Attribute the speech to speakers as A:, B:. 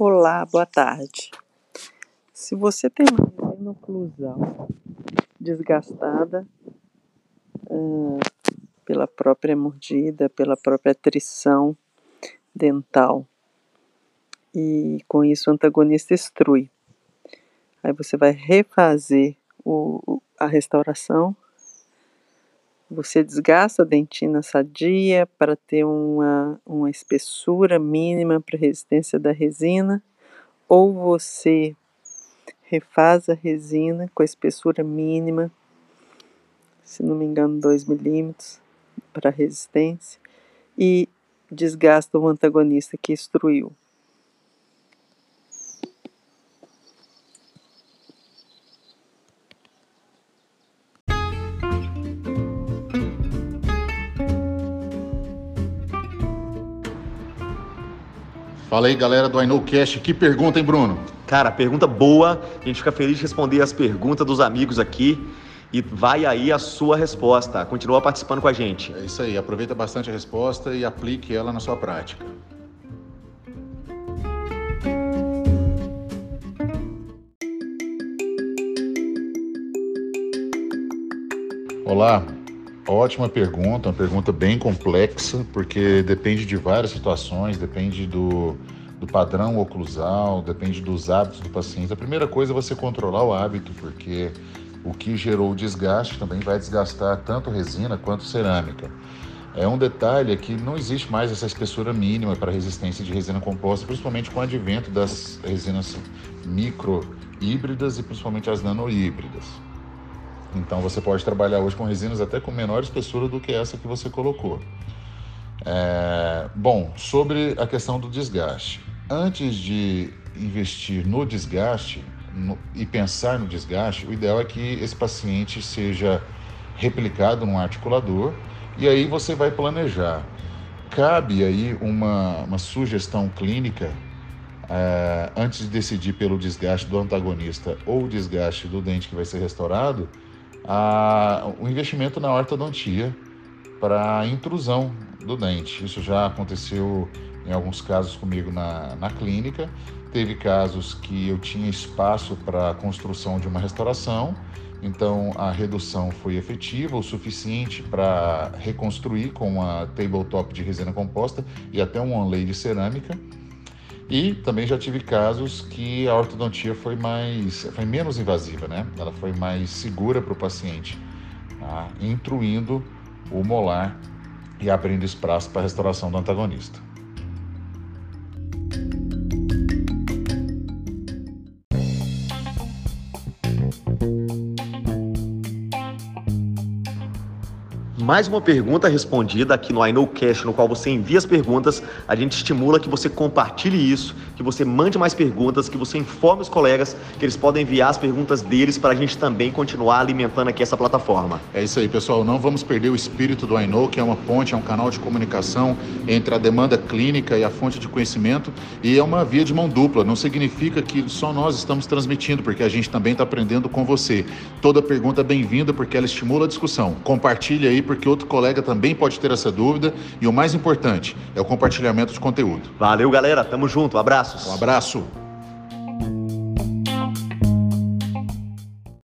A: Olá, boa tarde. Se você tem uma oclusal desgastada uh, pela própria mordida, pela própria trição dental, e com isso o antagonista extrui. Aí você vai refazer o, a restauração. Você desgasta a dentina sadia para ter uma, uma espessura mínima para resistência da resina, ou você refaz a resina com a espessura mínima, se não me engano 2 milímetros para resistência, e desgasta o antagonista que extruiu.
B: Fala aí, galera do IKnowCast. Que pergunta, hein, Bruno?
C: Cara, pergunta boa. A gente fica feliz de responder as perguntas dos amigos aqui. E vai aí a sua resposta. Continua participando com a gente.
B: É isso aí. Aproveita bastante a resposta e aplique ela na sua prática. Olá, ótima pergunta, uma pergunta bem complexa, porque depende de várias situações, depende do, do padrão oclusal, depende dos hábitos do paciente. A primeira coisa é você controlar o hábito, porque o que gerou o desgaste também vai desgastar tanto resina quanto cerâmica. É um detalhe que não existe mais essa espessura mínima para resistência de resina composta, principalmente com o advento das resinas micro híbridas e principalmente as nanohíbridas. Então você pode trabalhar hoje com resinas até com menor espessura do que essa que você colocou. É, bom, sobre a questão do desgaste. Antes de investir no desgaste no, e pensar no desgaste, o ideal é que esse paciente seja replicado num articulador e aí você vai planejar. Cabe aí uma, uma sugestão clínica é, antes de decidir pelo desgaste do antagonista ou o desgaste do dente que vai ser restaurado, a, o investimento na ortodontia para intrusão do dente. Isso já aconteceu em alguns casos comigo na, na clínica. Teve casos que eu tinha espaço para a construção de uma restauração, então a redução foi efetiva, o suficiente para reconstruir com uma tabletop de resina composta e até um onlay de cerâmica. E também já tive casos que a ortodontia foi mais, foi menos invasiva, né? Ela foi mais segura para o paciente, tá? intruindo o molar e abrindo espaço para a restauração do antagonista.
C: Mais uma pergunta respondida aqui no I Know Cash, no qual você envia as perguntas. A gente estimula que você compartilhe isso, que você mande mais perguntas, que você informe os colegas que eles podem enviar as perguntas deles para a gente também continuar alimentando aqui essa plataforma.
B: É isso aí, pessoal. Não vamos perder o espírito do I Know, que é uma ponte, é um canal de comunicação entre a demanda clínica e a fonte de conhecimento e é uma via de mão dupla. Não significa que só nós estamos transmitindo, porque a gente também está aprendendo com você. Toda pergunta é bem-vinda porque ela estimula a discussão. Compartilhe aí, porque outro colega também pode ter essa dúvida. E o mais importante é o compartilhamento de conteúdo.
C: Valeu, galera. Tamo junto. Abraços.
B: Um abraço.